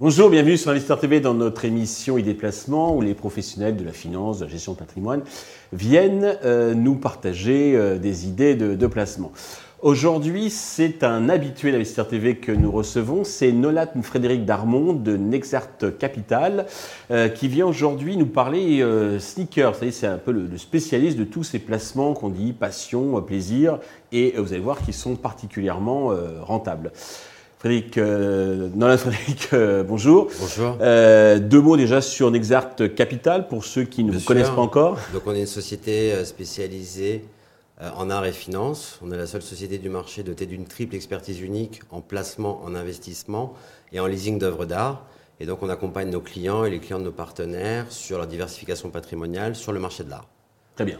Bonjour, bienvenue sur Investor TV dans notre émission Idées de placement où les professionnels de la finance, de la gestion de patrimoine viennent euh, nous partager euh, des idées de, placement. Aujourd'hui, c'est un habitué d'Investir TV que nous recevons, c'est Nolat Frédéric Darmon de Nexart Capital euh, qui vient aujourd'hui nous parler sneakers. C'est un peu le, spécialiste de tous ces placements qu'on dit passion, plaisir et vous allez voir qu'ils sont particulièrement rentables. Frédéric, euh, Frédéric, euh, bonjour. Bonjour. Euh, deux mots déjà sur Nexart Capital pour ceux qui ne vous connaissent pas encore. Donc on est une société euh, spécialisée en art et finance. On est la seule société du marché dotée d'une triple expertise unique en placement, en investissement et en leasing d'œuvres d'art. Et donc on accompagne nos clients et les clients de nos partenaires sur leur diversification patrimoniale sur le marché de l'art. Très bien.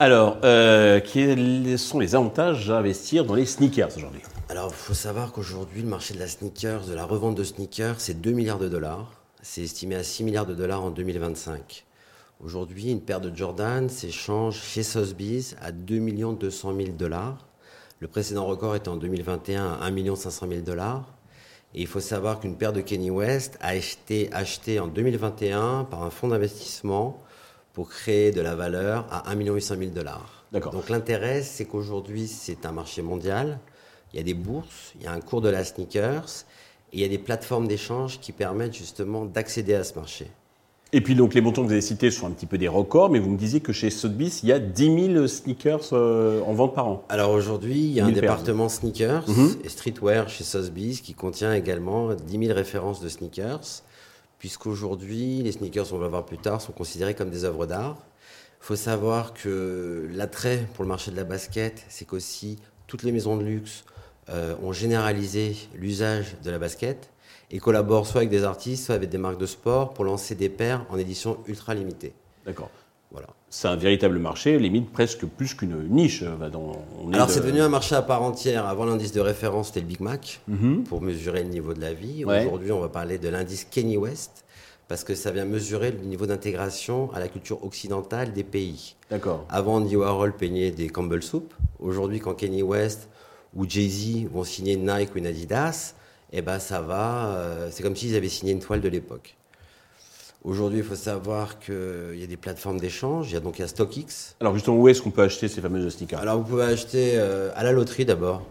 Alors, euh, quels sont les avantages à investir dans les sneakers aujourd'hui? Alors, il faut savoir qu'aujourd'hui, le marché de la sneakers, de la revente de sneakers, c'est 2 milliards de dollars. C'est estimé à 6 milliards de dollars en 2025. Aujourd'hui, une paire de Jordan s'échange chez Sotheby's à 2 200 000 dollars. Le précédent record était en 2021 à 1 500 000 dollars. Et il faut savoir qu'une paire de Kenny West a été achetée en 2021 par un fonds d'investissement pour créer de la valeur à 1 800 000 dollars. Donc l'intérêt, c'est qu'aujourd'hui, c'est un marché mondial il y a des bourses, il y a un cours de la sneakers, et il y a des plateformes d'échange qui permettent justement d'accéder à ce marché. Et puis donc les montants que vous avez cités sont un petit peu des records, mais vous me disiez que chez Sotheby's, il y a 10 000 sneakers euh, en vente par an. Alors aujourd'hui, il y a un département sneakers mhm. et streetwear chez Sotheby's qui contient également 10 000 références de sneakers, puisqu'aujourd'hui, les sneakers, on va voir plus tard, sont considérés comme des œuvres d'art. Il faut savoir que l'attrait pour le marché de la basket, c'est qu'aussi toutes les maisons de luxe, euh, ont généralisé l'usage de la basket et collaborent soit avec des artistes, soit avec des marques de sport pour lancer des paires en édition ultra limitée. D'accord. Voilà. C'est un véritable marché, limite presque plus qu'une niche. Euh, Alors c'est devenu un marché à part entière. Avant l'indice de référence, c'était le Big Mac mhm. pour mesurer le niveau de la vie. Aujourd'hui, on va parler de l'indice Kenny West parce que ça vient mesurer le niveau d'intégration à la culture occidentale des pays. D'accord. Avant, Andy Warhol peignait des Campbell Soup. Aujourd'hui, quand Kenny West ou Jay-Z vont signer Nike ou une Adidas, eh ben ça va, euh, c'est comme s'ils avaient signé une toile de l'époque. Aujourd'hui, il faut savoir qu'il y a des plateformes d'échange. Il y a donc il StockX. Alors justement, où est-ce qu'on peut acheter ces fameuses sneakers Alors vous pouvez acheter euh, à la loterie d'abord,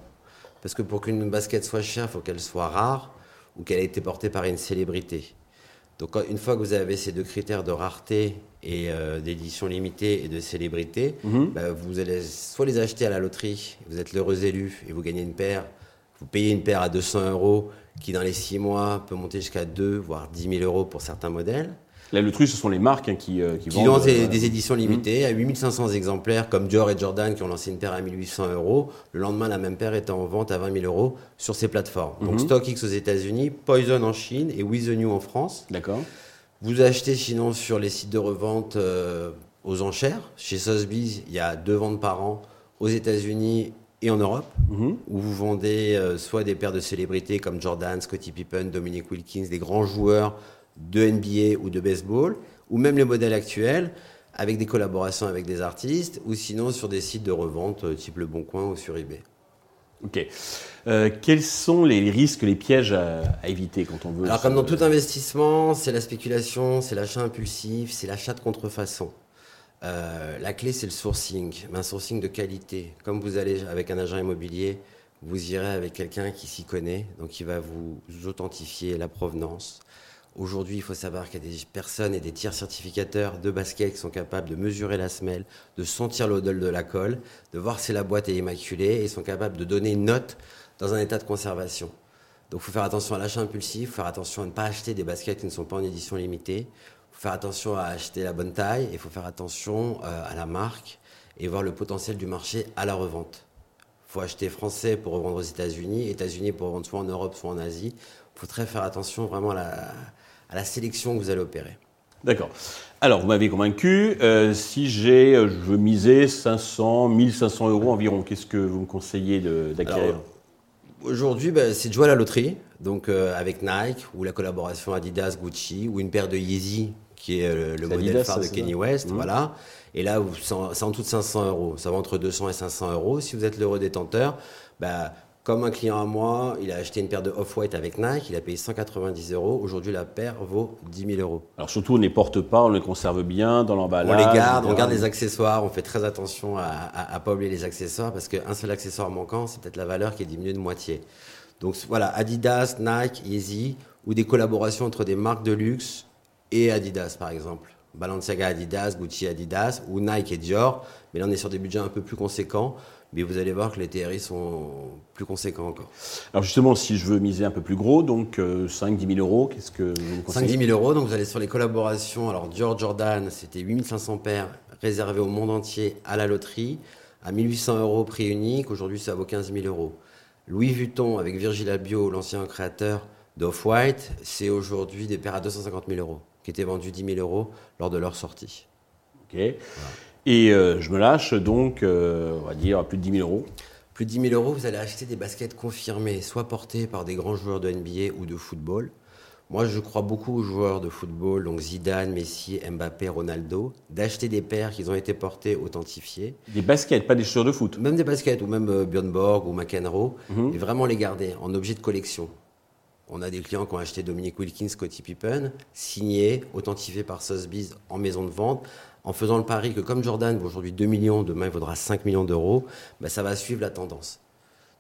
parce que pour qu'une basket soit chère, il faut qu'elle soit rare ou qu'elle ait été portée par une célébrité. Donc une fois que vous avez ces deux critères de rareté et euh, d'édition limitée et de célébrité, mhm. bah, vous allez soit les acheter à la loterie, vous êtes l'heureux élu et vous gagnez une paire, vous payez une paire à 200 euros qui dans les 6 mois peut monter jusqu'à 2 voire 10 000 euros pour certains modèles. La loterie, ce sont les marques hein, qui, euh, qui, vendent. des, euh, des, éditions limitées à 8500 exemplaires, comme Dior et Jordan qui ont lancé une paire à 1800 euros. Le lendemain, la même paire était en vente à 20 000 euros sur ces plateformes. Donc mhm. StockX aux États-Unis, Poison en Chine et With the New en France. D'accord. Vous achetez sinon sur les sites de revente euh, aux enchères. Chez Sotheby's, il y a deux ventes par an aux États-Unis et en Europe, mhm. où vous vendez soit des paires de célébrités comme Jordan, Scottie Pippen, Dominic Wilkins, des grands joueurs de NBA ou de baseball, ou même les modèles actuels, avec des collaborations avec des artistes, ou sinon sur des sites de revente euh, type Le Bon Coin ou sur eBay. Ok. Euh, quels sont les risques, les pièges à, éviter quand on veut Alors, comme dans tout investissement, c'est la spéculation, c'est l'achat impulsif, c'est l'achat de contrefaçon. Euh, la clé, c'est le sourcing, mais un sourcing de qualité. Comme vous allez avec un agent immobilier, vous irez avec quelqu'un qui s'y connaît, donc il va vous authentifier la provenance, Aujourd'hui, il faut savoir qu'il y a des personnes et des tiers certificateurs de basket qui sont capables de mesurer la semelle, de sentir l'odeur de la colle, de voir si la boîte est immaculée et sont capables de donner une note dans un état de conservation. Donc il faut faire attention à l'achat impulsif, faut faire attention à ne pas acheter des baskets qui ne sont pas en édition limitée, faut faire attention à acheter la bonne taille il faut faire attention euh, à la marque et voir le potentiel du marché à la revente. Il faut acheter français pour revendre aux États-Unis, États-Unis pour revendre soit en Europe, soit en Asie. Il faut très faire attention vraiment à la, à la sélection que vous allez opérer. D'accord. Alors, vous m'avez convaincu. Euh, si j'ai, euh, je veux miser 500, 1500 euros environ, qu'est-ce que vous me conseillez d'acquérir? Aujourd'hui, ben, c'est de jouer à la loterie, donc euh, avec Nike ou la collaboration Adidas, Gucci ou une paire de Yeezy qui est euh, le, modèle phare de Kenny West. Mmh. Voilà. Et là, c'est en, tout de 500 euros. Ça va entre 200 et 500 euros. Si vous êtes l'heureux détenteur, bah, comme un client à moi, il a acheté une paire de Off-White avec Nike, il a payé 190 euros. Aujourd'hui, la paire vaut 10 000 euros. Alors surtout, on ne les porte pas, on les conserve bien dans l'emballage. On les garde, on garde les accessoires, on fait très attention à ne pas oublier les accessoires parce qu'un seul accessoire manquant, c'est peut-être la valeur qui est diminuée de moitié. Donc voilà, Adidas, Nike, Yeezy, ou des collaborations entre des marques de luxe et Adidas par exemple. Balenciaga Adidas, Gucci Adidas, ou Nike et Dior. Mais là, on est sur des budgets un peu plus conséquents. Mais vous allez voir que les TRI sont plus conséquents encore. Alors justement, si je veux miser un peu plus gros, donc 5-10 euh, 000 euros, qu'est-ce que vous conseillez? 5-10 000 euros, donc vous allez sur les collaborations. Alors Dior Jordan, c'était 8500 paires réservées au monde entier à la loterie, à 1800 euros prix unique. Aujourd'hui, ça vaut 15 000 euros. Louis Vuitton avec Virgil Abloh, l'ancien créateur d'Off-White, c'est aujourd'hui des paires à 250 000 euros, qui étaient vendues 10 000 euros lors de leur sortie. Ok. Et euh, je me lâche donc, euh, on va dire, plus de 10 000 euros. Plus de 10 000 euros, vous allez acheter des baskets confirmées, soit portées par des grands joueurs de NBA ou de football. Moi, je crois beaucoup aux joueurs de football, donc Zidane, Messi, Mbappé, Ronaldo, d'acheter des paires qui ont été portées, authentifiées. Des baskets, pas des chaussures de foot Même des baskets, ou même euh, Björn Borg ou McEnroe, mhm. et vraiment les garder en objet de collection. On a des clients qui ont acheté Dominique Wilkins, Scottie Pippen, signé, authentifié par Sotheby's en maison de vente, en faisant le pari que comme Jordan vaut aujourd'hui 2 millions, demain il vaudra 5 millions d'euros, ben, ça va suivre la tendance.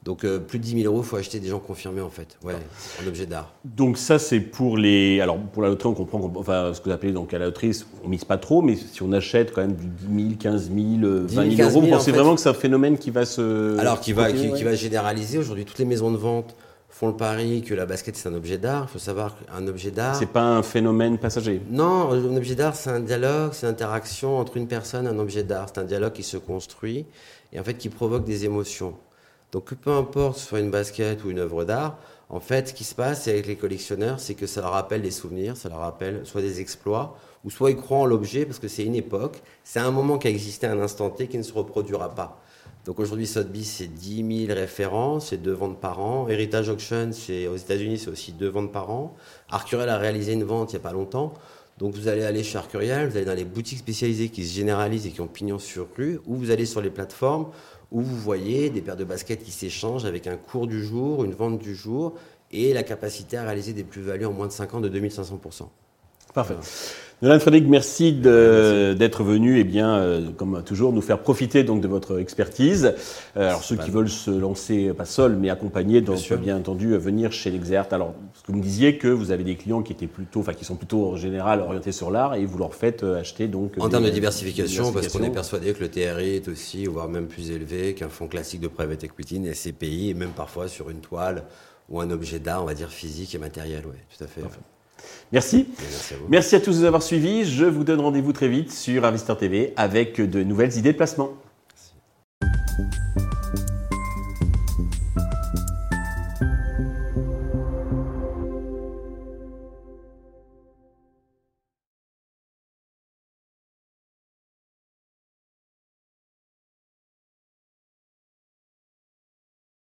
Donc euh, plus de 10 000 euros, il faut acheter des gens confirmés en fait, ouais, en objet d'art. Donc ça c'est pour les, alors pour la loterie on comprend, enfin ce que vous appelez donc à la loterie, on mise pas trop, mais si on achète quand même du 10 000, 15 000, 20 000, euros, vous pensez vraiment que c'est un phénomène qui va se, alors qui va, qui, va généraliser. Aujourd'hui toutes les maisons de vente font le pari que la basket c'est un objet d'art. Il faut savoir qu'un objet d'art. C'est pas un phénomène passager. Non, un objet d'art c'est un dialogue, c'est une interaction entre une personne et un objet d'art. C'est un dialogue qui se construit et en fait qui provoque des émotions. Donc peu importe soit une basket ou une œuvre d'art, en fait, ce qui se passe avec les collectionneurs, c'est que ça leur rappelle des souvenirs, ça leur rappelle soit des exploits, ou soit ils croient en l'objet parce que c'est une époque, c'est un moment qui a existé à un instant T qui ne se reproduira pas. Donc aujourd'hui, Sotheby's, c'est 10 000 références, c'est deux ventes par an. Heritage Auction, c'est aux États-Unis, c'est aussi deux ventes par an. Arcurial a réalisé une vente il n'y a pas longtemps. Donc vous allez aller chez Arcurial, vous allez dans les boutiques spécialisées qui se généralisent et qui ont pignon sur rue, ou vous allez sur les plateformes où vous voyez des paires de baskets qui s'échangent avec un cours du jour, une vente du jour et la capacité à réaliser des plus-values en moins de 5 ans de 2500%. Parfait. Nolan Frédéric, merci d'être venu et bien, euh, comme toujours, nous faire profiter donc de votre expertise. Euh, alors ceux qui veulent se lancer, pas seuls, mais accompagnés, donc bien, bien entendu venir chez l'Exert. Alors, ce que vous me disiez que vous avez des clients qui étaient plutôt, enfin qui sont plutôt en général orientés sur l'art et vous leur faites euh, acheter donc. En termes de diversification, parce qu'on est persuadé que le TRI est aussi, voire même plus élevé qu'un fonds classique de private equity, une SCPI, et même parfois sur une toile ou un objet d'art, on va dire physique et matériel. Oui, tout à fait. Merci. Merci à, tous de nous avoir suivis. Je vous donne rendez-vous très vite sur Investor TV avec de nouvelles idées de placement. Merci.